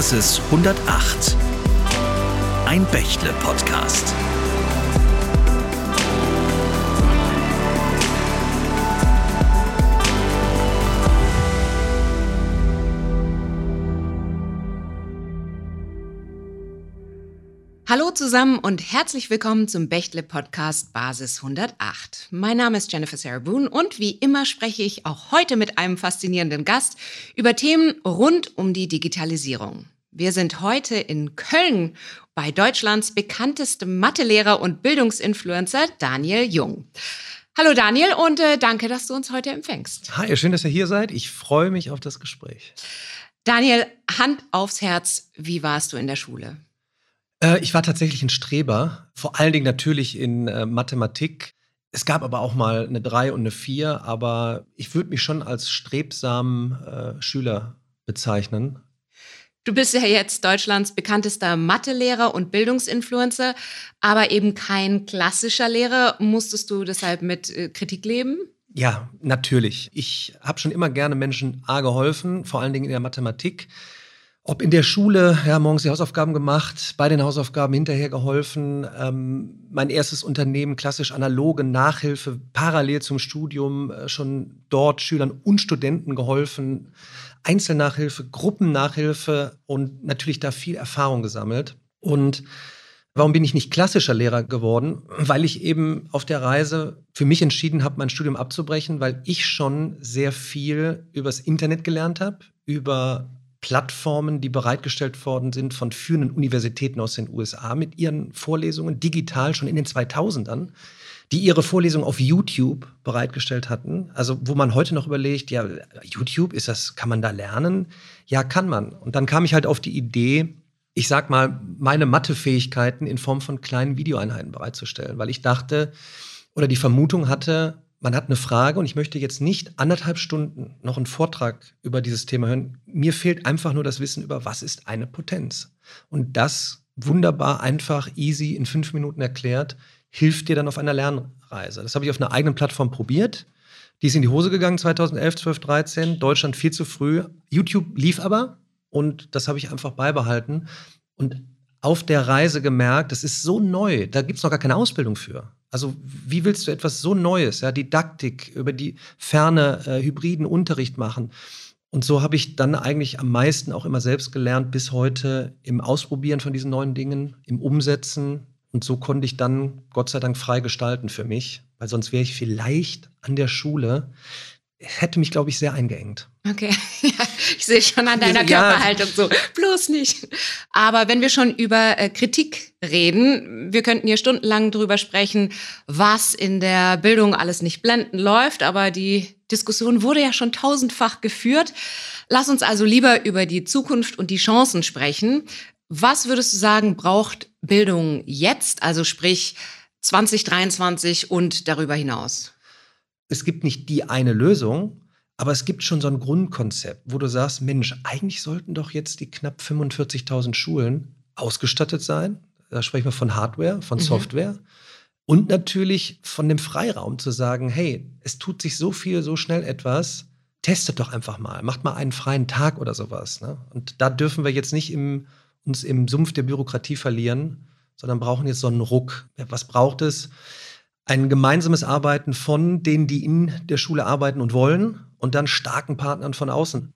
Basis 108. Ein Bächle-Podcast. Hallo zusammen und herzlich willkommen zum Bechtle Podcast Basis 108. Mein Name ist Jennifer Sarah Boone und wie immer spreche ich auch heute mit einem faszinierenden Gast über Themen rund um die Digitalisierung. Wir sind heute in Köln bei Deutschlands bekanntestem Mathelehrer und Bildungsinfluencer Daniel Jung. Hallo Daniel und äh, danke, dass du uns heute empfängst. Hi, schön, dass ihr hier seid. Ich freue mich auf das Gespräch. Daniel, Hand aufs Herz, wie warst du in der Schule? Äh, ich war tatsächlich ein Streber, vor allen Dingen natürlich in äh, Mathematik. Es gab aber auch mal eine 3 und eine 4, aber ich würde mich schon als strebsamen äh, Schüler bezeichnen. Du bist ja jetzt Deutschlands bekanntester Mathelehrer und Bildungsinfluencer, aber eben kein klassischer Lehrer. Musstest du deshalb mit äh, Kritik leben? Ja, natürlich. Ich habe schon immer gerne Menschen A geholfen, vor allen Dingen in der Mathematik. Ob in der Schule, ja, morgens die Hausaufgaben gemacht, bei den Hausaufgaben hinterher geholfen. Ähm, mein erstes Unternehmen, klassisch analoge Nachhilfe, parallel zum Studium, äh, schon dort Schülern und Studenten geholfen. Einzelnachhilfe, Gruppennachhilfe und natürlich da viel Erfahrung gesammelt. Und Warum bin ich nicht klassischer Lehrer geworden? Weil ich eben auf der Reise für mich entschieden habe, mein Studium abzubrechen, weil ich schon sehr viel übers Internet gelernt habe, über Plattformen, die bereitgestellt worden sind von führenden Universitäten aus den USA mit ihren Vorlesungen, digital schon in den 2000ern, die ihre Vorlesungen auf YouTube bereitgestellt hatten. Also wo man heute noch überlegt, ja, YouTube, ist das, kann man da lernen? Ja, kann man. Und dann kam ich halt auf die Idee, ich sag mal, meine Mathefähigkeiten in Form von kleinen Videoeinheiten bereitzustellen, weil ich dachte oder die Vermutung hatte, man hat eine Frage und ich möchte jetzt nicht anderthalb Stunden noch einen Vortrag über dieses Thema hören. Mir fehlt einfach nur das Wissen über, was ist eine Potenz. Und das wunderbar, einfach, easy in fünf Minuten erklärt, hilft dir dann auf einer Lernreise. Das habe ich auf einer eigenen Plattform probiert. Die ist in die Hose gegangen 2011, 12, 13. Deutschland viel zu früh. YouTube lief aber und das habe ich einfach beibehalten. Und auf der Reise gemerkt, das ist so neu, da gibt es noch gar keine Ausbildung für. Also wie willst du etwas so Neues, ja, Didaktik, über die ferne äh, hybriden Unterricht machen? Und so habe ich dann eigentlich am meisten auch immer selbst gelernt, bis heute im Ausprobieren von diesen neuen Dingen, im Umsetzen. Und so konnte ich dann Gott sei Dank frei gestalten für mich, weil sonst wäre ich vielleicht an der Schule hätte mich, glaube ich, sehr eingeengt. Okay, ich sehe schon an deiner ja. Körperhaltung so, bloß nicht. Aber wenn wir schon über äh, Kritik reden, wir könnten hier stundenlang drüber sprechen, was in der Bildung alles nicht blenden läuft, aber die Diskussion wurde ja schon tausendfach geführt. Lass uns also lieber über die Zukunft und die Chancen sprechen. Was würdest du sagen, braucht Bildung jetzt, also sprich 2023 und darüber hinaus? Es gibt nicht die eine Lösung, aber es gibt schon so ein Grundkonzept, wo du sagst, Mensch, eigentlich sollten doch jetzt die knapp 45.000 Schulen ausgestattet sein. Da sprechen wir von Hardware, von mhm. Software. Und natürlich von dem Freiraum zu sagen, hey, es tut sich so viel, so schnell etwas, testet doch einfach mal, macht mal einen freien Tag oder sowas. Ne? Und da dürfen wir jetzt nicht im, uns im Sumpf der Bürokratie verlieren, sondern brauchen jetzt so einen Ruck. Was braucht es? Ein gemeinsames Arbeiten von denen, die in der Schule arbeiten und wollen und dann starken Partnern von außen.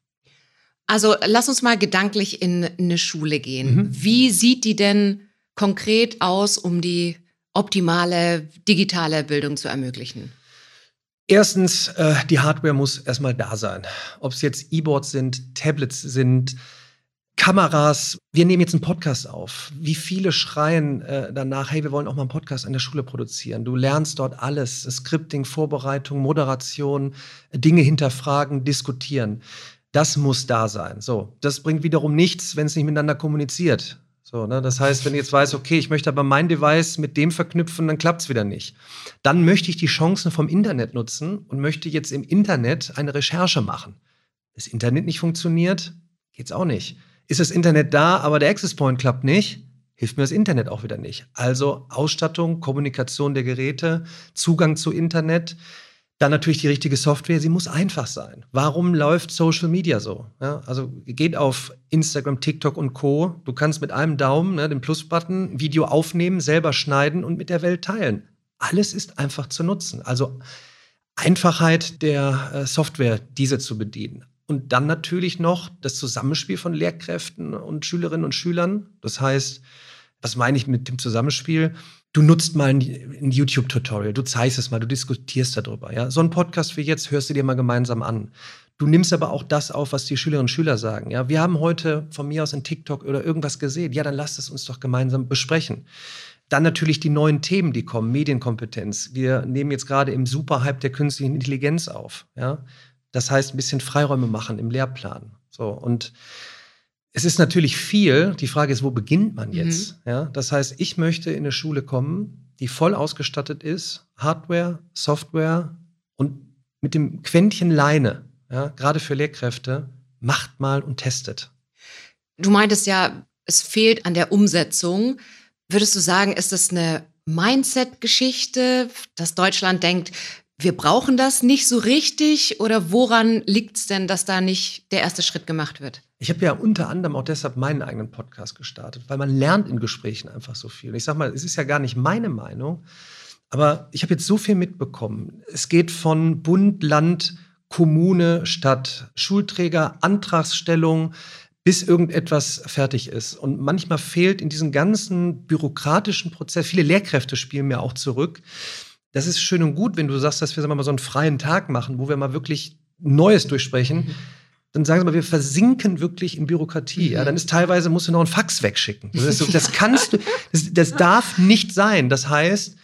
Also lass uns mal gedanklich in eine Schule gehen. Mhm. Wie sieht die denn konkret aus, um die optimale digitale Bildung zu ermöglichen? Erstens, äh, die Hardware muss erstmal da sein. Ob es jetzt E-Boards sind, Tablets sind, Kameras, wir nehmen jetzt einen Podcast auf. Wie viele schreien äh, danach, hey, wir wollen auch mal einen Podcast an der Schule produzieren. Du lernst dort alles, Scripting, Vorbereitung, Moderation, Dinge hinterfragen, diskutieren. Das muss da sein. So, das bringt wiederum nichts, wenn es nicht miteinander kommuniziert. So, ne? Das heißt, wenn ich jetzt weiß, okay, ich möchte aber mein Device mit dem verknüpfen, dann klappt es wieder nicht. Dann möchte ich die Chancen vom Internet nutzen und möchte jetzt im Internet eine Recherche machen. Das Internet nicht funktioniert, geht's auch nicht ist das Internet da, aber der Access Point klappt nicht, hilft mir das Internet auch wieder nicht. Also Ausstattung, Kommunikation der Geräte, Zugang zu Internet. Dann natürlich die richtige Software, sie muss einfach sein. Warum läuft Social Media so? Ja, also geht auf Instagram, TikTok und Co. Du kannst mit einem Daumen, ne, den Plus-Button, Video aufnehmen, selber schneiden und mit der Welt teilen. Alles ist einfach zu nutzen. Also Einfachheit der äh, Software, diese zu bedienen. Und dann natürlich noch das Zusammenspiel von Lehrkräften und Schülerinnen und Schülern. Das heißt, was meine ich mit dem Zusammenspiel? Du nutzt mal ein, ein YouTube-Tutorial, du zeigst es mal, du diskutierst darüber. Ja? So ein Podcast wie jetzt hörst du dir mal gemeinsam an. Du nimmst aber auch das auf, was die Schülerinnen und Schüler sagen. Ja, wir haben heute von mir aus in TikTok oder irgendwas gesehen. Ja, dann lasst es uns doch gemeinsam besprechen. Dann natürlich die neuen Themen, die kommen, Medienkompetenz. Wir nehmen jetzt gerade im Superhype der künstlichen Intelligenz auf. Ja? Das heißt, ein bisschen Freiräume machen im Lehrplan. So und es ist natürlich viel. Die Frage ist, wo beginnt man jetzt? Mhm. Ja, das heißt, ich möchte in eine Schule kommen, die voll ausgestattet ist, Hardware, Software und mit dem Quäntchen Leine, ja, gerade für Lehrkräfte, macht mal und testet. Du meintest ja, es fehlt an der Umsetzung. Würdest du sagen, ist das eine Mindset-Geschichte, dass Deutschland denkt, wir brauchen das nicht so richtig oder woran liegt es denn, dass da nicht der erste Schritt gemacht wird? Ich habe ja unter anderem auch deshalb meinen eigenen Podcast gestartet, weil man lernt in Gesprächen einfach so viel. Ich sage mal, es ist ja gar nicht meine Meinung, aber ich habe jetzt so viel mitbekommen. Es geht von Bund, Land, Kommune, Stadt, Schulträger, Antragsstellung, bis irgendetwas fertig ist. Und manchmal fehlt in diesem ganzen bürokratischen Prozess, viele Lehrkräfte spielen mir auch zurück. Das ist schön und gut, wenn du sagst, dass wir mal so einen freien Tag machen, wo wir mal wirklich Neues durchsprechen. Mhm. Dann sagen sie mal, wir versinken wirklich in Bürokratie. Mhm. Ja, dann ist teilweise, musst du noch einen Fax wegschicken. Das, so, das kannst du, das, das darf nicht sein. Das heißt,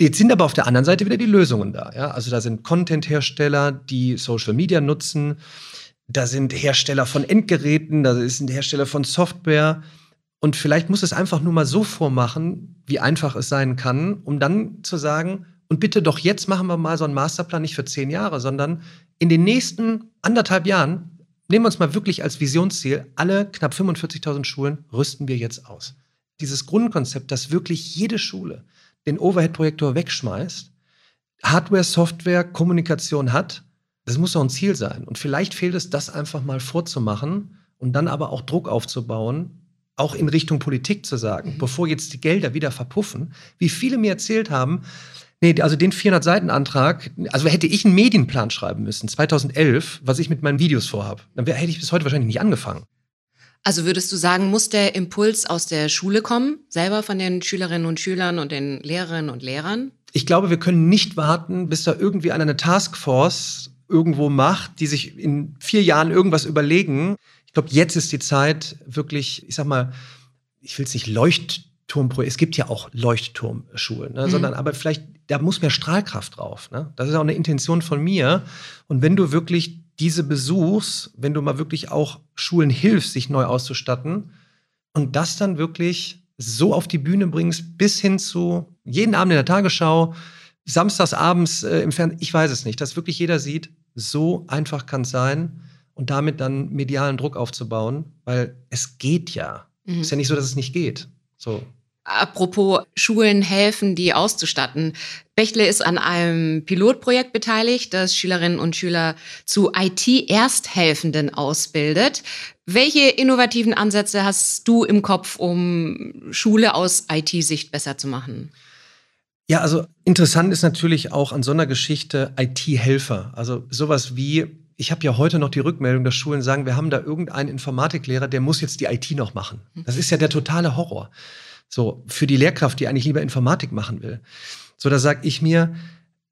Jetzt sind aber auf der anderen Seite wieder die Lösungen da. Ja? Also da sind Content-Hersteller, die Social Media nutzen. Da sind Hersteller von Endgeräten, da sind Hersteller von Software. Und vielleicht muss es einfach nur mal so vormachen, wie einfach es sein kann, um dann zu sagen, und bitte doch jetzt machen wir mal so einen Masterplan nicht für zehn Jahre, sondern in den nächsten anderthalb Jahren nehmen wir uns mal wirklich als Visionsziel, alle knapp 45.000 Schulen rüsten wir jetzt aus. Dieses Grundkonzept, dass wirklich jede Schule den Overhead-Projektor wegschmeißt, Hardware, Software, Kommunikation hat das muss doch ein Ziel sein. Und vielleicht fehlt es, das einfach mal vorzumachen und dann aber auch Druck aufzubauen, auch in Richtung Politik zu sagen, mhm. bevor jetzt die Gelder wieder verpuffen, wie viele mir erzählt haben, nee, also den 400-Seiten-Antrag, also hätte ich einen Medienplan schreiben müssen, 2011, was ich mit meinen Videos vorhabe, dann wär, hätte ich bis heute wahrscheinlich nicht angefangen. Also würdest du sagen, muss der Impuls aus der Schule kommen, selber von den Schülerinnen und Schülern und den Lehrerinnen und Lehrern? Ich glaube, wir können nicht warten, bis da irgendwie eine Taskforce irgendwo macht, die sich in vier Jahren irgendwas überlegen. Ich glaube, jetzt ist die Zeit wirklich, ich sag mal, ich will es nicht Leuchtturmprojekt, es gibt ja auch Leuchtturmschulen, ne? mhm. sondern aber vielleicht, da muss mehr Strahlkraft drauf. Ne? Das ist auch eine Intention von mir. Und wenn du wirklich diese besuchst, wenn du mal wirklich auch Schulen hilfst, sich neu auszustatten und das dann wirklich so auf die Bühne bringst, bis hin zu jeden Abend in der Tagesschau, samstags abends äh, im Fernsehen, ich weiß es nicht, dass wirklich jeder sieht, so einfach kann es sein und damit dann medialen Druck aufzubauen, weil es geht ja. Mhm. Ist ja nicht so, dass es nicht geht. So. Apropos Schulen helfen, die auszustatten. Bächle ist an einem Pilotprojekt beteiligt, das Schülerinnen und Schüler zu IT-Ersthelfenden ausbildet. Welche innovativen Ansätze hast du im Kopf, um Schule aus IT-Sicht besser zu machen? Ja, also interessant ist natürlich auch an so einer Geschichte IT-Helfer. Also sowas wie, ich habe ja heute noch die Rückmeldung, dass Schulen sagen, wir haben da irgendeinen Informatiklehrer, der muss jetzt die IT noch machen. Das ist ja der totale Horror. So, für die Lehrkraft, die eigentlich lieber Informatik machen will. So, da sage ich mir,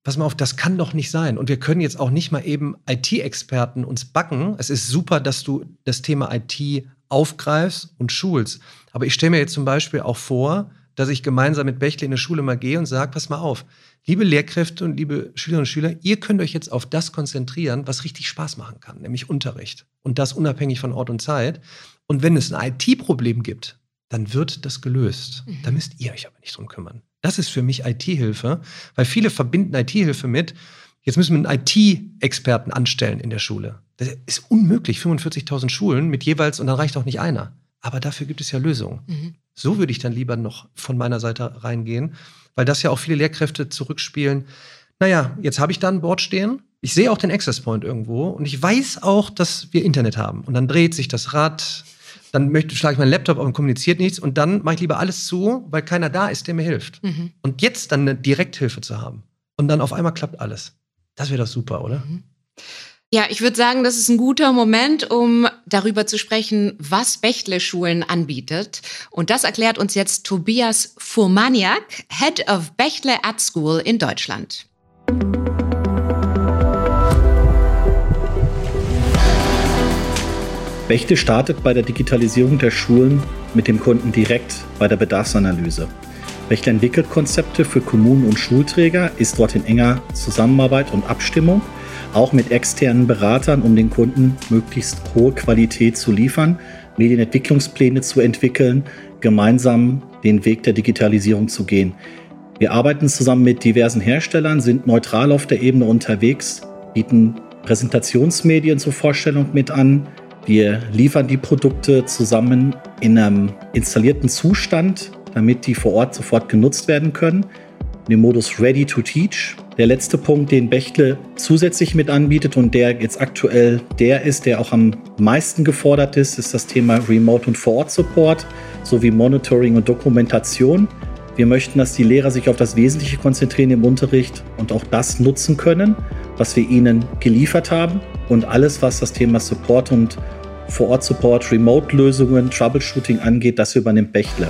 pass mal auf, das kann doch nicht sein. Und wir können jetzt auch nicht mal eben IT-Experten uns backen. Es ist super, dass du das Thema IT aufgreifst und schulst. Aber ich stelle mir jetzt zum Beispiel auch vor, dass ich gemeinsam mit Bächle in eine Schule mal gehe und sage, pass mal auf, liebe Lehrkräfte und liebe Schülerinnen und Schüler, ihr könnt euch jetzt auf das konzentrieren, was richtig Spaß machen kann, nämlich Unterricht. Und das unabhängig von Ort und Zeit. Und wenn es ein IT-Problem gibt, dann wird das gelöst. Mhm. Da müsst ihr euch aber nicht drum kümmern. Das ist für mich IT-Hilfe, weil viele verbinden IT-Hilfe mit, jetzt müssen wir einen IT-Experten anstellen in der Schule. Das ist unmöglich, 45.000 Schulen mit jeweils, und dann reicht auch nicht einer. Aber dafür gibt es ja Lösungen. Mhm. So würde ich dann lieber noch von meiner Seite reingehen, weil das ja auch viele Lehrkräfte zurückspielen. naja, jetzt habe ich da ein Board stehen. Ich sehe auch den Access Point irgendwo und ich weiß auch, dass wir Internet haben. Und dann dreht sich das Rad, dann möchte, schlage ich meinen Laptop auf und kommuniziert nichts und dann mache ich lieber alles zu, weil keiner da ist, der mir hilft. Mhm. Und jetzt dann eine Direkthilfe zu haben und dann auf einmal klappt alles. Das wäre doch super, oder? Mhm. Ja, ich würde sagen, das ist ein guter Moment, um darüber zu sprechen, was Bechtle-Schulen anbietet. Und das erklärt uns jetzt Tobias Furmaniak, Head of Bechtle Art School in Deutschland. Bechtle startet bei der Digitalisierung der Schulen mit dem Kunden direkt bei der Bedarfsanalyse. Bechtle entwickelt Konzepte für Kommunen und Schulträger, ist dort in enger Zusammenarbeit und Abstimmung, auch mit externen Beratern, um den Kunden möglichst hohe Qualität zu liefern, Medienentwicklungspläne zu entwickeln, gemeinsam den Weg der Digitalisierung zu gehen. Wir arbeiten zusammen mit diversen Herstellern, sind neutral auf der Ebene unterwegs, bieten Präsentationsmedien zur Vorstellung mit an. Wir liefern die Produkte zusammen in einem installierten Zustand, damit die vor Ort sofort genutzt werden können. Den Modus Ready to Teach. Der letzte Punkt, den Bechtle zusätzlich mit anbietet und der jetzt aktuell der ist, der auch am meisten gefordert ist, ist das Thema Remote und Vor-Ort-Support sowie Monitoring und Dokumentation. Wir möchten, dass die Lehrer sich auf das Wesentliche konzentrieren im Unterricht und auch das nutzen können, was wir ihnen geliefert haben. Und alles, was das Thema Support und Vor-Ort-Support, Remote-Lösungen, Troubleshooting angeht, das übernimmt Bechtle.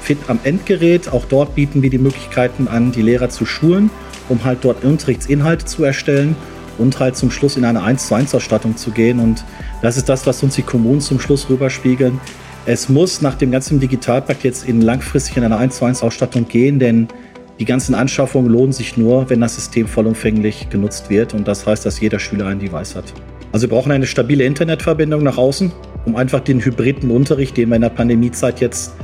Fit am Endgerät, auch dort bieten wir die Möglichkeiten an, die Lehrer zu schulen, um halt dort Unterrichtsinhalte zu erstellen und halt zum Schluss in eine 1 zu 1 Ausstattung zu gehen. Und das ist das, was uns die Kommunen zum Schluss rüberspiegeln. Es muss nach dem ganzen Digitalpakt jetzt in langfristig in eine 1 zu 1 Ausstattung gehen, denn die ganzen Anschaffungen lohnen sich nur, wenn das System vollumfänglich genutzt wird. Und das heißt, dass jeder Schüler ein Device hat. Also wir brauchen eine stabile Internetverbindung nach außen, um einfach den hybriden Unterricht, den wir in der Pandemiezeit jetzt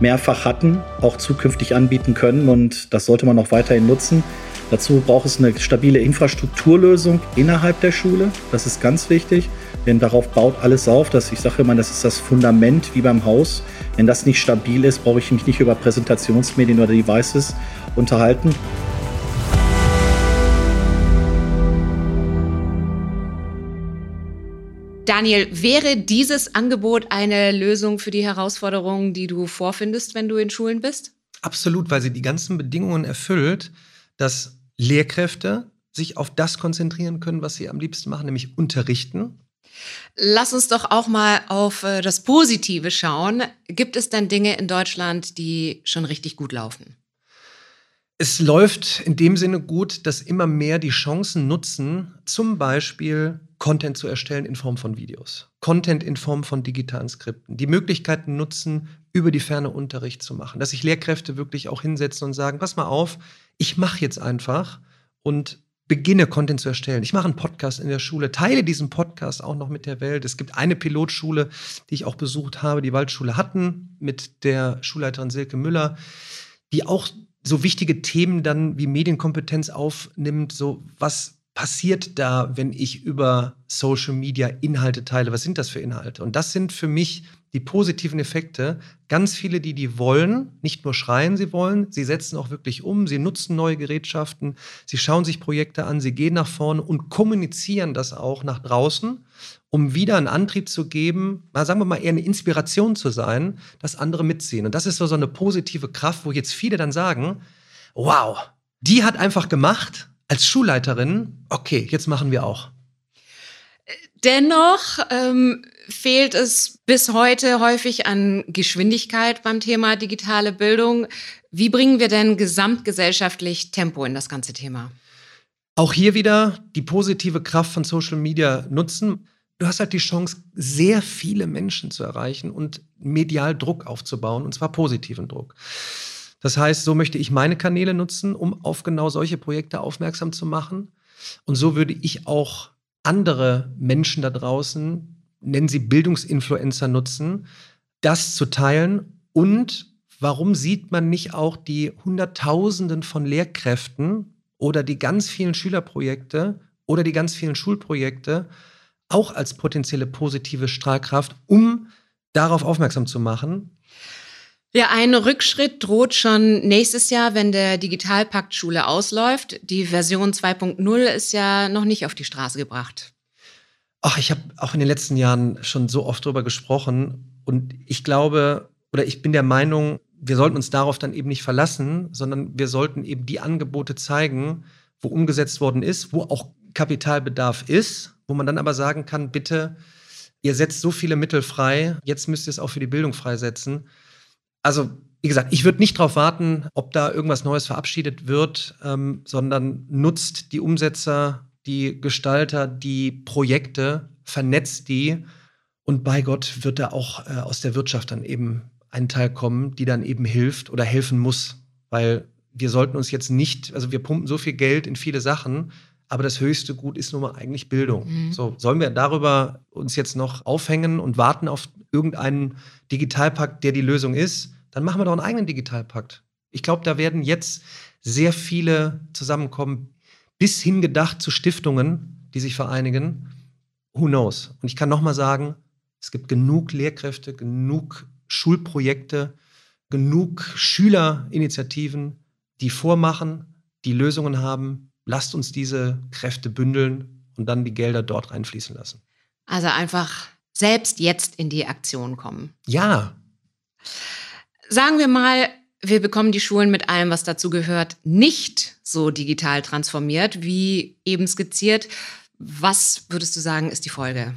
mehrfach hatten, auch zukünftig anbieten können. Und das sollte man auch weiterhin nutzen. Dazu braucht es eine stabile Infrastrukturlösung innerhalb der Schule. Das ist ganz wichtig, denn darauf baut alles auf. Das, ich sage immer, das ist das Fundament wie beim Haus. Wenn das nicht stabil ist, brauche ich mich nicht über Präsentationsmedien oder Devices unterhalten. Daniel, wäre dieses Angebot eine Lösung für die Herausforderungen, die du vorfindest, wenn du in Schulen bist? Absolut, weil sie die ganzen Bedingungen erfüllt, dass Lehrkräfte sich auf das konzentrieren können, was sie am liebsten machen, nämlich unterrichten. Lass uns doch auch mal auf äh, das Positive schauen. Gibt es denn Dinge in Deutschland, die schon richtig gut laufen? Es läuft in dem Sinne gut, dass immer mehr die Chancen nutzen, zum Beispiel Content zu erstellen in Form von Videos, Content in Form von digitalen Skripten, die Möglichkeiten nutzen, über die Ferne Unterricht zu machen, dass sich Lehrkräfte wirklich auch hinsetzen und sagen, pass mal auf, ich mache jetzt einfach und beginne Content zu erstellen. Ich mache einen Podcast in der Schule, teile diesen Podcast auch noch mit der Welt. Es gibt eine Pilotschule, die ich auch besucht habe, die Waldschule Hatten mit der Schulleiterin Silke Müller, die auch so wichtige Themen dann wie Medienkompetenz aufnimmt, so was passiert da, wenn ich über Social Media Inhalte teile? Was sind das für Inhalte? Und das sind für mich die positiven Effekte. Ganz viele, die die wollen, nicht nur schreien, sie wollen, sie setzen auch wirklich um, sie nutzen neue Gerätschaften, sie schauen sich Projekte an, sie gehen nach vorne und kommunizieren das auch nach draußen, um wieder einen Antrieb zu geben, na, sagen wir mal eher eine Inspiration zu sein, dass andere mitziehen. Und das ist so, so eine positive Kraft, wo jetzt viele dann sagen, wow, die hat einfach gemacht als Schulleiterin, okay, jetzt machen wir auch. Dennoch ähm, fehlt es bis heute häufig an Geschwindigkeit beim Thema digitale Bildung. Wie bringen wir denn gesamtgesellschaftlich Tempo in das ganze Thema? Auch hier wieder die positive Kraft von Social Media nutzen. Du hast halt die Chance, sehr viele Menschen zu erreichen und medial Druck aufzubauen, und zwar positiven Druck. Das heißt, so möchte ich meine Kanäle nutzen, um auf genau solche Projekte aufmerksam zu machen. Und so würde ich auch andere Menschen da draußen, nennen sie Bildungsinfluencer, nutzen, das zu teilen. Und warum sieht man nicht auch die Hunderttausenden von Lehrkräften oder die ganz vielen Schülerprojekte oder die ganz vielen Schulprojekte auch als potenzielle positive Strahlkraft, um darauf aufmerksam zu machen? Ja, ein Rückschritt droht schon nächstes Jahr, wenn der Digitalpakt Schule ausläuft. Die Version 2.0 ist ja noch nicht auf die Straße gebracht. Ach, ich habe auch in den letzten Jahren schon so oft drüber gesprochen und ich glaube oder ich bin der Meinung, wir sollten uns darauf dann eben nicht verlassen, sondern wir sollten eben die Angebote zeigen, wo umgesetzt worden ist, wo auch Kapitalbedarf ist, wo man dann aber sagen kann, bitte, ihr setzt so viele Mittel frei, jetzt müsst ihr es auch für die Bildung freisetzen. Also, wie gesagt, ich würde nicht darauf warten, ob da irgendwas Neues verabschiedet wird, ähm, sondern nutzt die Umsetzer, die Gestalter, die Projekte, vernetzt die und bei Gott wird da auch äh, aus der Wirtschaft dann eben ein Teil kommen, die dann eben hilft oder helfen muss, weil wir sollten uns jetzt nicht, also wir pumpen so viel Geld in viele Sachen, aber das höchste Gut ist nun mal eigentlich Bildung. Mhm. So, sollen wir darüber uns jetzt noch aufhängen und warten auf irgendeinen Digitalpakt, der die Lösung ist? Dann machen wir doch einen eigenen Digitalpakt. Ich glaube, da werden jetzt sehr viele zusammenkommen, bis hin gedacht zu Stiftungen, die sich vereinigen. Who knows? Und ich kann noch mal sagen, es gibt genug Lehrkräfte, genug Schulprojekte, genug Schülerinitiativen, die vormachen, die Lösungen haben, lasst uns diese Kräfte bündeln und dann die Gelder dort reinfließen lassen. Also einfach selbst jetzt in die Aktion kommen. Ja. Sagen wir mal, wir bekommen die Schulen mit allem, was dazu gehört, nicht so digital transformiert, wie eben skizziert. Was würdest du sagen, ist die Folge?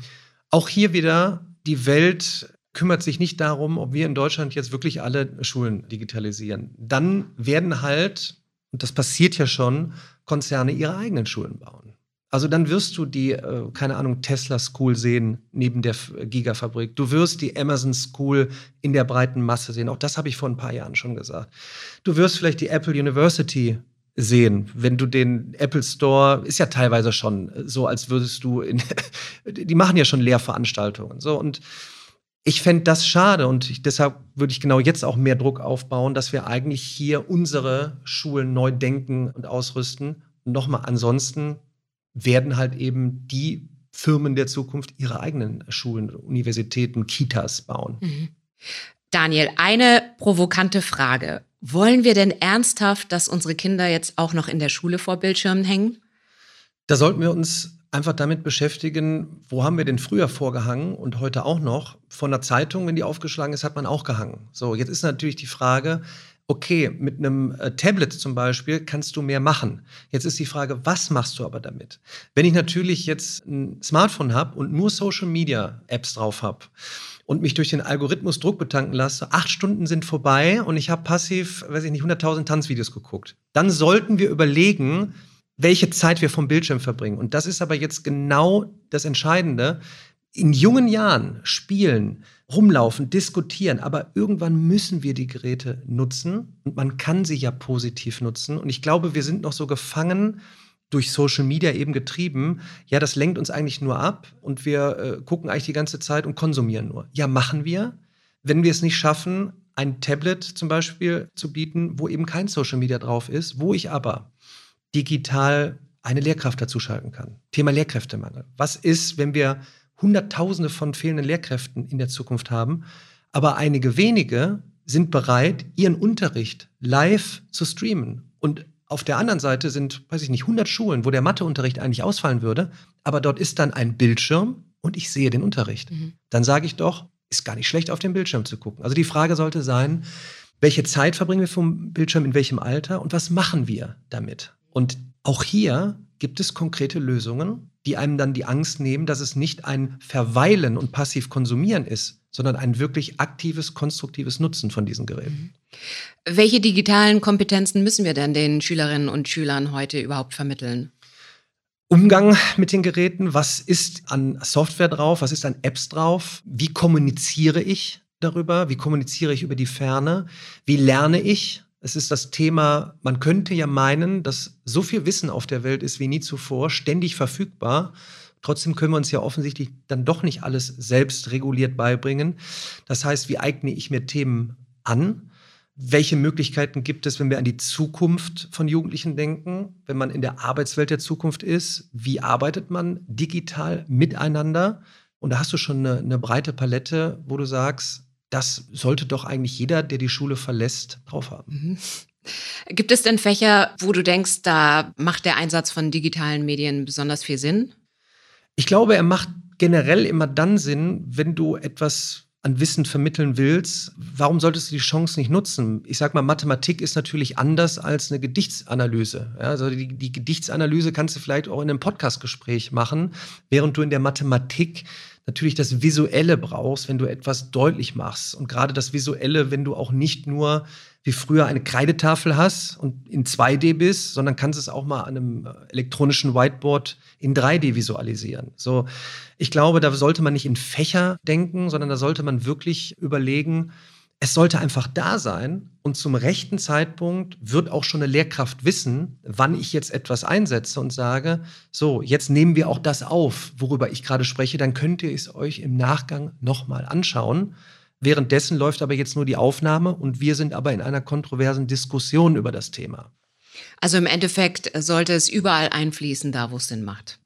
Auch hier wieder, die Welt kümmert sich nicht darum, ob wir in Deutschland jetzt wirklich alle Schulen digitalisieren. Dann werden halt, und das passiert ja schon, Konzerne ihre eigenen Schulen bauen. Also dann wirst du die, äh, keine Ahnung, Tesla School sehen neben der Gigafabrik. Du wirst die Amazon School in der breiten Masse sehen. Auch das habe ich vor ein paar Jahren schon gesagt. Du wirst vielleicht die Apple University sehen, wenn du den Apple Store, ist ja teilweise schon so, als würdest du in, die machen ja schon Lehrveranstaltungen. So und ich fände das schade und ich, deshalb würde ich genau jetzt auch mehr Druck aufbauen, dass wir eigentlich hier unsere Schulen neu denken und ausrüsten. Nochmal, ansonsten werden halt eben die Firmen der Zukunft ihre eigenen Schulen, Universitäten, Kitas bauen. Mhm. Daniel, eine provokante Frage. Wollen wir denn ernsthaft, dass unsere Kinder jetzt auch noch in der Schule vor Bildschirmen hängen? Da sollten wir uns einfach damit beschäftigen, wo haben wir denn früher vorgehangen und heute auch noch? Von der Zeitung, wenn die aufgeschlagen ist, hat man auch gehangen. So, jetzt ist natürlich die Frage, okay, mit einem äh, Tablet zum Beispiel kannst du mehr machen. Jetzt ist die Frage, was machst du aber damit? Wenn ich natürlich jetzt ein Smartphone habe und nur Social Media Apps drauf habe und mich durch den Algorithmus Druck betanken lasse, acht Stunden sind vorbei und ich habe passiv, weiß ich nicht, 100.000 Tanzvideos geguckt, dann sollten wir überlegen, welche Zeit wir vom Bildschirm verbringen. Und das ist aber jetzt genau das Entscheidende. In jungen Jahren spielen, rumlaufen, diskutieren, aber irgendwann müssen wir die Geräte nutzen und man kann sie ja positiv nutzen. Und ich glaube, wir sind noch so gefangen, durch Social Media eben getrieben, ja, das lenkt uns eigentlich nur ab und wir äh, gucken eigentlich die ganze Zeit und konsumieren nur. Ja, machen wir. Wenn wir es nicht schaffen, ein Tablet zum Beispiel zu bieten, wo eben kein Social Media drauf ist, wo ich aber digital eine Lehrkraft dazuschalten kann. Thema Lehrkräftemangel. Was ist, wenn wir Hunderttausende von fehlenden Lehrkräften in der Zukunft haben, aber einige wenige sind bereit, ihren Unterricht live zu streamen. Und auf der anderen Seite sind, weiß ich nicht, 100 Schulen, wo der Matheunterricht eigentlich ausfallen würde, aber dort ist dann ein Bildschirm und ich sehe den Unterricht. Mhm. Dann sage ich doch, ist gar nicht schlecht, auf den Bildschirm zu gucken. Also die Frage sollte sein, welche Zeit verbringen wir vom Bildschirm, in welchem Alter und was machen wir damit? Und auch hier gibt es konkrete Lösungen, die einem dann die Angst nehmen, dass es nicht ein Verweilen und passiv Konsumieren ist, sondern ein wirklich aktives, konstruktives Nutzen von diesen Geräten. Mhm. Welche digitalen Kompetenzen müssen wir denn den Schülerinnen und Schülern heute überhaupt vermitteln? Umgang mit den Geräten, was ist an Software drauf, was ist an Apps drauf, wie kommuniziere ich darüber, wie kommuniziere ich über die Ferne, wie lerne ich, es ist das Thema, man könnte ja meinen, dass so viel Wissen auf der Welt ist wie nie zuvor, ständig verfügbar. Trotzdem können wir uns ja offensichtlich dann doch nicht alles selbst reguliert beibringen. Das heißt, wie eigne ich mir Themen an? Welche Möglichkeiten gibt es, wenn wir an die Zukunft von Jugendlichen denken, wenn man in der Arbeitswelt der Zukunft ist? Wie arbeitet man digital miteinander? Und da hast du schon eine, eine breite Palette, wo du sagst, das sollte doch eigentlich jeder, der die Schule verlässt, drauf haben. Mhm. Gibt es denn Fächer, wo du denkst, da macht der Einsatz von digitalen Medien besonders viel Sinn? Ich glaube, er macht generell immer dann Sinn, wenn du etwas an Wissen vermitteln willst, warum solltest du die Chance nicht nutzen? Ich sag mal, Mathematik ist natürlich anders als eine Gedichtsanalyse. Ja, also die, die Gedichtsanalyse kannst du vielleicht auch in einem Podcastgespräch machen, während du in der Mathematik natürlich das Visuelle brauchst, wenn du etwas deutlich machst. Und gerade das Visuelle, wenn du auch nicht nur wie früher eine Kreidetafel hast und in 2D bist, sondern kannst es auch mal an einem elektronischen Whiteboard in 3D visualisieren. So, ich glaube, da sollte man nicht in Fächer denken, sondern da sollte man wirklich überlegen, es sollte einfach da sein und zum rechten Zeitpunkt wird auch schon eine Lehrkraft wissen, wann ich jetzt etwas einsetze und sage, so, jetzt nehmen wir auch das auf, worüber ich gerade spreche, dann könnt ihr es euch im Nachgang nochmal anschauen. Währenddessen läuft aber jetzt nur die Aufnahme und wir sind aber in einer kontroversen Diskussion über das Thema. Also im Endeffekt sollte es überall einfließen, da wo es Sinn macht.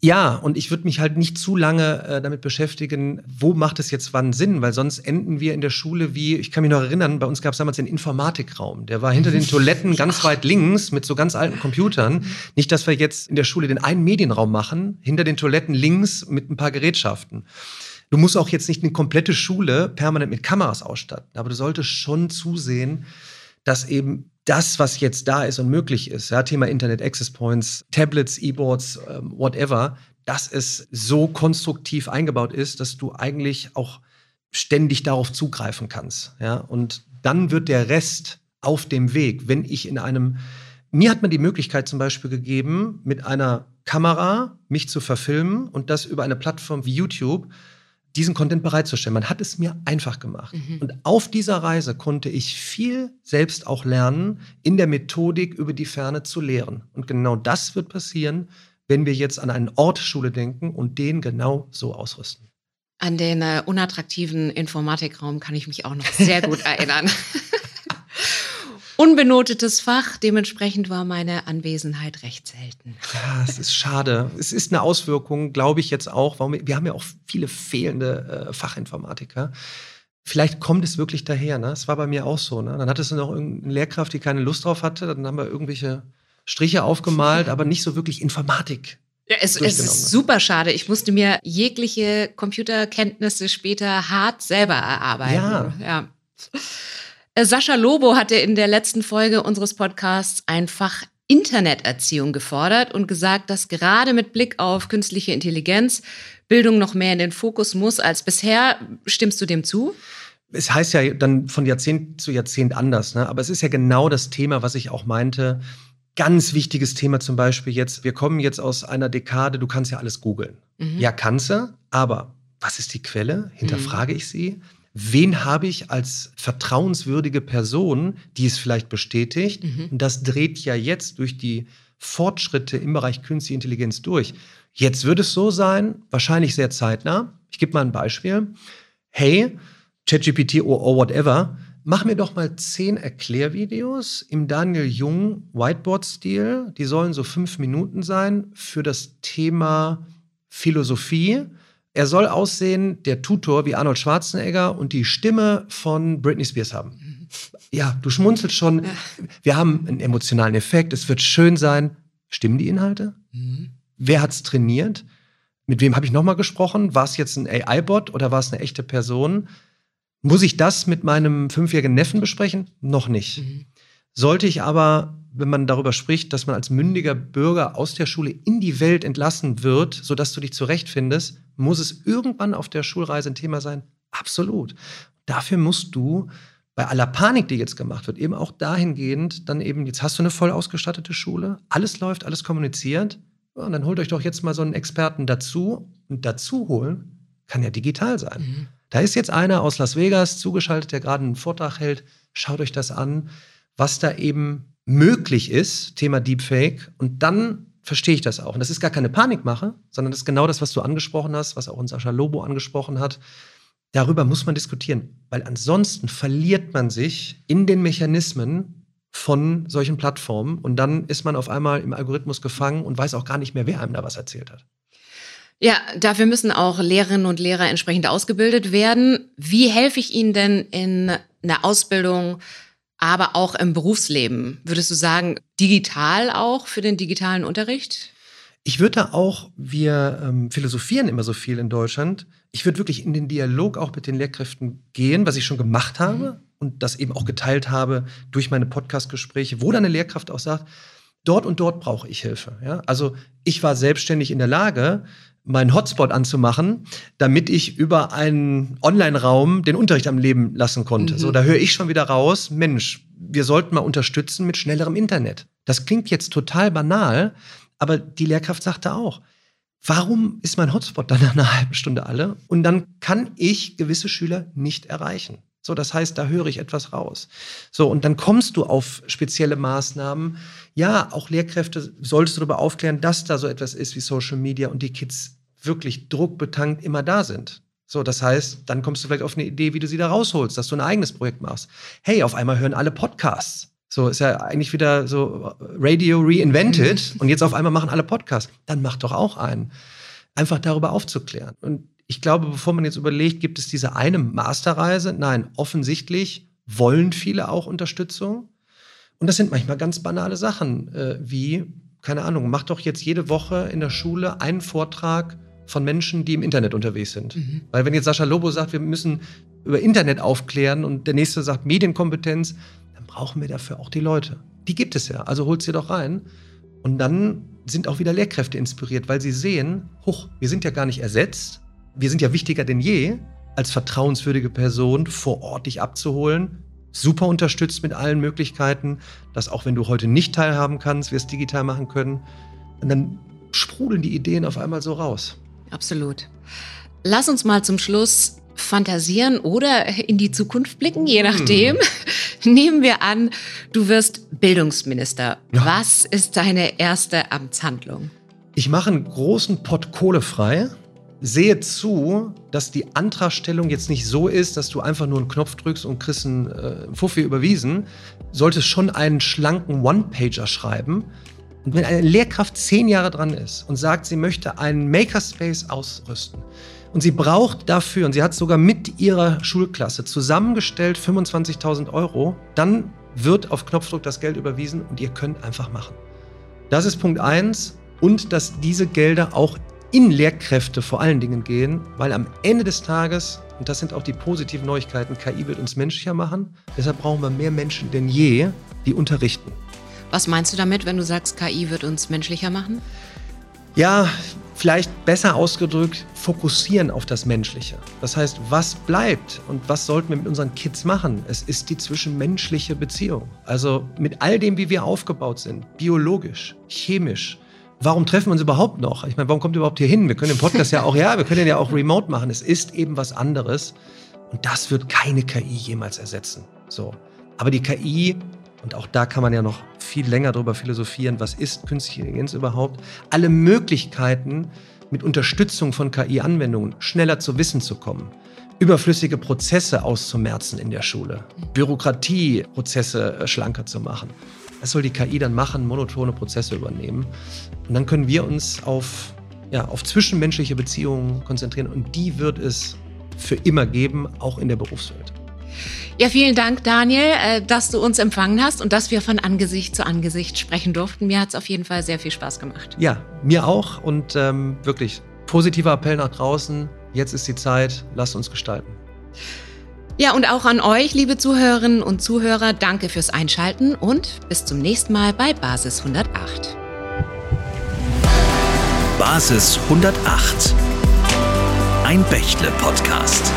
Ja, und ich würde mich halt nicht zu lange äh, damit beschäftigen, wo macht es jetzt wann Sinn, weil sonst enden wir in der Schule wie, ich kann mich noch erinnern, bei uns gab es damals den Informatikraum. Der war hinter den Toiletten ganz weit links mit so ganz alten Computern. Nicht, dass wir jetzt in der Schule den einen Medienraum machen, hinter den Toiletten links mit ein paar Gerätschaften. Du musst auch jetzt nicht eine komplette Schule permanent mit Kameras ausstatten, aber du solltest schon zusehen, dass eben das, was jetzt da ist und möglich ist, ja, Thema Internet Access Points, Tablets, E-Boards, ähm, whatever, dass es so konstruktiv eingebaut ist, dass du eigentlich auch ständig darauf zugreifen kannst. Ja? Und dann wird der Rest auf dem Weg, wenn ich in einem, mir hat man die Möglichkeit zum Beispiel gegeben, mit einer Kamera mich zu verfilmen und das über eine Plattform wie YouTube diesen Content bereitzustellen. Man hat es mir einfach gemacht. Mhm. Und auf dieser Reise konnte ich viel selbst auch lernen, in der Methodik über die Ferne zu lehren. Und genau das wird passieren, wenn wir jetzt an einen Ort Schule denken und den genau so ausrüsten. An den äh, unattraktiven Informatikraum kann ich mich auch noch sehr gut erinnern. Unbenotetes Fach. Dementsprechend war meine Anwesenheit recht selten. Ja, es ist schade. Es ist eine Auswirkung, glaube ich jetzt auch. Warum, wir haben ja auch viele fehlende äh, Fachinformatiker. Vielleicht kommt es wirklich daher. Ne? Es war bei mir auch so. Ne? Dann hattest du noch irgendeine Lehrkraft, die keine Lust drauf hatte. Dann haben wir irgendwelche Striche aufgemalt, aber nicht so wirklich Informatik. Ja, es, es ist super schade. Ich musste mir jegliche Computerkenntnisse später hart selber erarbeiten. Ja. ja. Äh, Sascha Lobo hatte in der letzten Folge unseres Podcasts einfach Interneterziehung gefordert und gesagt, dass gerade mit Blick auf künstliche Intelligenz Bildung noch mehr in den Fokus muss als bisher. Stimmst du dem zu? Es heißt ja dann von Jahrzehnt zu Jahrzehnt anders, ne? aber es ist ja genau das Thema, was ich auch meinte. Ganz wichtiges Thema zum Beispiel jetzt, wir kommen jetzt aus einer Dekade, du kannst ja alles googeln. Mhm. Ja, kannst du, aber was ist die Quelle? Hinterfrage mhm. ich sie? Wen habe ich als vertrauenswürdige Person, die es vielleicht bestätigt. Mhm. Und das dreht ja jetzt durch die Fortschritte im Bereich Künstliche Intelligenz durch. Jetzt wird es so sein, wahrscheinlich sehr zeitnah. Ich gebe mal ein Beispiel. Hey, ChatGPT or whatever, mach mir doch mal zehn Erklärvideos im Daniel Jung Whiteboard-Stil. Die sollen so fünf Minuten sein für das Thema Philosophie er soll aussehen, der Tutor wie Arnold Schwarzenegger und die Stimme von Britney Spears haben. Ja, du schmunzelst schon. Wir haben einen emotionalen Effekt. Es wird schön sein. Stimmen die Inhalte? Mhm. Wer hat's trainiert? Mit wem habe ich nochmal gesprochen? War es jetzt ein AI-Bot oder war es eine echte Person? Muss ich das mit meinem fünfjährigen Neffen besprechen? Noch nicht. Mhm. Sollte ich aber, wenn man darüber spricht, dass man als mündiger Bürger aus der Schule in die Welt entlassen wird, sodass du dich zurechtfindest, muss es irgendwann auf der Schulreise ein Thema sein? Absolut. Dafür musst du bei aller Panik, die jetzt gemacht wird, eben auch dahingehend, dann eben, jetzt hast du eine voll ausgestattete Schule, alles läuft, alles kommuniziert, und dann holt euch doch jetzt mal so einen Experten dazu. Und dazu holen kann ja digital sein. Mhm. Da ist jetzt einer aus Las Vegas zugeschaltet, der gerade einen Vortrag hält. Schaut euch das an, was da eben möglich ist, Thema Deepfake. Und dann verstehe ich das auch. Und das ist gar keine Panikmache, sondern das ist genau das, was du angesprochen hast, was auch unser Sascha Lobo angesprochen hat. Darüber muss man diskutieren, weil ansonsten verliert man sich in den Mechanismen von solchen Plattformen und dann ist man auf einmal im Algorithmus gefangen und weiß auch gar nicht mehr, wer einem da was erzählt hat. Ja, dafür müssen auch Lehrerinnen und Lehrer entsprechend ausgebildet werden. Wie helfe ich Ihnen denn in einer Ausbildung, aber auch im Berufsleben? Würdest du sagen, digital auch für den digitalen Unterricht? Ich würde da auch, wir ähm, philosophieren immer so viel in Deutschland. Ich würde wirklich in den Dialog auch mit den Lehrkräften gehen, was ich schon gemacht habe mhm. und das eben auch geteilt habe durch meine Podcast-Gespräche, wo dann eine Lehrkraft auch sagt, dort und dort brauche ich Hilfe. Ja? Also ich war selbstständig in der Lage, meinen Hotspot anzumachen, damit ich über einen Online-Raum den Unterricht am Leben lassen konnte. Mhm. So, da höre ich schon wieder raus, Mensch, wir sollten mal unterstützen mit schnellerem Internet. Das klingt jetzt total banal, aber die Lehrkraft sagte auch, warum ist mein Hotspot dann nach einer halben Stunde alle? Und dann kann ich gewisse Schüler nicht erreichen. So, das heißt, da höre ich etwas raus. So, und dann kommst du auf spezielle Maßnahmen. Ja, auch Lehrkräfte solltest du darüber aufklären, dass da so etwas ist wie Social Media und die Kids wirklich druckbetankt immer da sind. So, das heißt, dann kommst du vielleicht auf eine Idee, wie du sie da rausholst, dass du ein eigenes Projekt machst. Hey, auf einmal hören alle Podcasts. So ist ja eigentlich wieder so Radio reinvented und jetzt auf einmal machen alle Podcasts. Dann mach doch auch einen. Einfach darüber aufzuklären. Und ich glaube, bevor man jetzt überlegt, gibt es diese eine Masterreise? Nein, offensichtlich wollen viele auch Unterstützung. Und das sind manchmal ganz banale Sachen, äh, wie, keine Ahnung, mach doch jetzt jede Woche in der Schule einen Vortrag von Menschen, die im Internet unterwegs sind. Mhm. Weil wenn jetzt Sascha Lobo sagt, wir müssen über Internet aufklären und der nächste sagt Medienkompetenz, dann brauchen wir dafür auch die Leute. Die gibt es ja, also holt sie doch rein. Und dann sind auch wieder Lehrkräfte inspiriert, weil sie sehen, hoch, wir sind ja gar nicht ersetzt, wir sind ja wichtiger denn je, als vertrauenswürdige Person vor Ort dich abzuholen. Super unterstützt mit allen Möglichkeiten, dass auch wenn du heute nicht teilhaben kannst, wir es digital machen können. Und dann sprudeln die Ideen auf einmal so raus. Absolut. Lass uns mal zum Schluss fantasieren oder in die Zukunft blicken, je nachdem. Hm. Nehmen wir an, du wirst Bildungsminister. Ja. Was ist deine erste Amtshandlung? Ich mache einen großen Pott Kohle frei, sehe zu, dass die Antragstellung jetzt nicht so ist, dass du einfach nur einen Knopf drückst und kriegst einen äh, Fuffi überwiesen. Solltest schon einen schlanken One-Pager schreiben. Und wenn eine Lehrkraft zehn Jahre dran ist und sagt, sie möchte einen Makerspace ausrüsten, und sie braucht dafür, und sie hat sogar mit ihrer Schulklasse zusammengestellt 25.000 Euro, dann wird auf Knopfdruck das Geld überwiesen und ihr könnt einfach machen. Das ist Punkt eins und dass diese Gelder auch in Lehrkräfte vor allen Dingen gehen, weil am Ende des Tages, und das sind auch die positiven Neuigkeiten, KI wird uns menschlicher machen, deshalb brauchen wir mehr Menschen denn je, die unterrichten. Was meinst du damit, wenn du sagst, KI wird uns menschlicher machen? Ja, vielleicht besser ausgedrückt, fokussieren auf das Menschliche. Das heißt, was bleibt und was sollten wir mit unseren Kids machen? Es ist die zwischenmenschliche Beziehung. Also mit all dem, wie wir aufgebaut sind, biologisch, chemisch. Warum treffen wir uns überhaupt noch? Ich meine, warum kommt ihr überhaupt hier hin? Wir können den Podcast ja auch, ja, wir können den ja auch remote machen. Es ist eben was anderes. Und das wird keine KI jemals ersetzen. So. Aber die KI und auch da kann man ja noch viel länger darüber philosophieren, was ist künstliche Intelligenz überhaupt. Alle Möglichkeiten, mit Unterstützung von KI-Anwendungen schneller zu Wissen zu kommen, überflüssige Prozesse auszumerzen in der Schule, Bürokratieprozesse äh, schlanker zu machen. Das soll die KI dann machen, monotone Prozesse übernehmen. Und dann können wir uns auf, ja, auf zwischenmenschliche Beziehungen konzentrieren und die wird es für immer geben, auch in der Berufswelt. Ja, vielen Dank, Daniel, äh, dass du uns empfangen hast und dass wir von Angesicht zu Angesicht sprechen durften. Mir hat es auf jeden Fall sehr viel Spaß gemacht. Ja, mir auch und ähm, wirklich positiver Appell nach draußen. Jetzt ist die Zeit, lasst uns gestalten. Ja, und auch an euch, liebe Zuhörerinnen und Zuhörer, danke fürs Einschalten und bis zum nächsten Mal bei Basis 108. Basis 108. Ein Bächle-Podcast.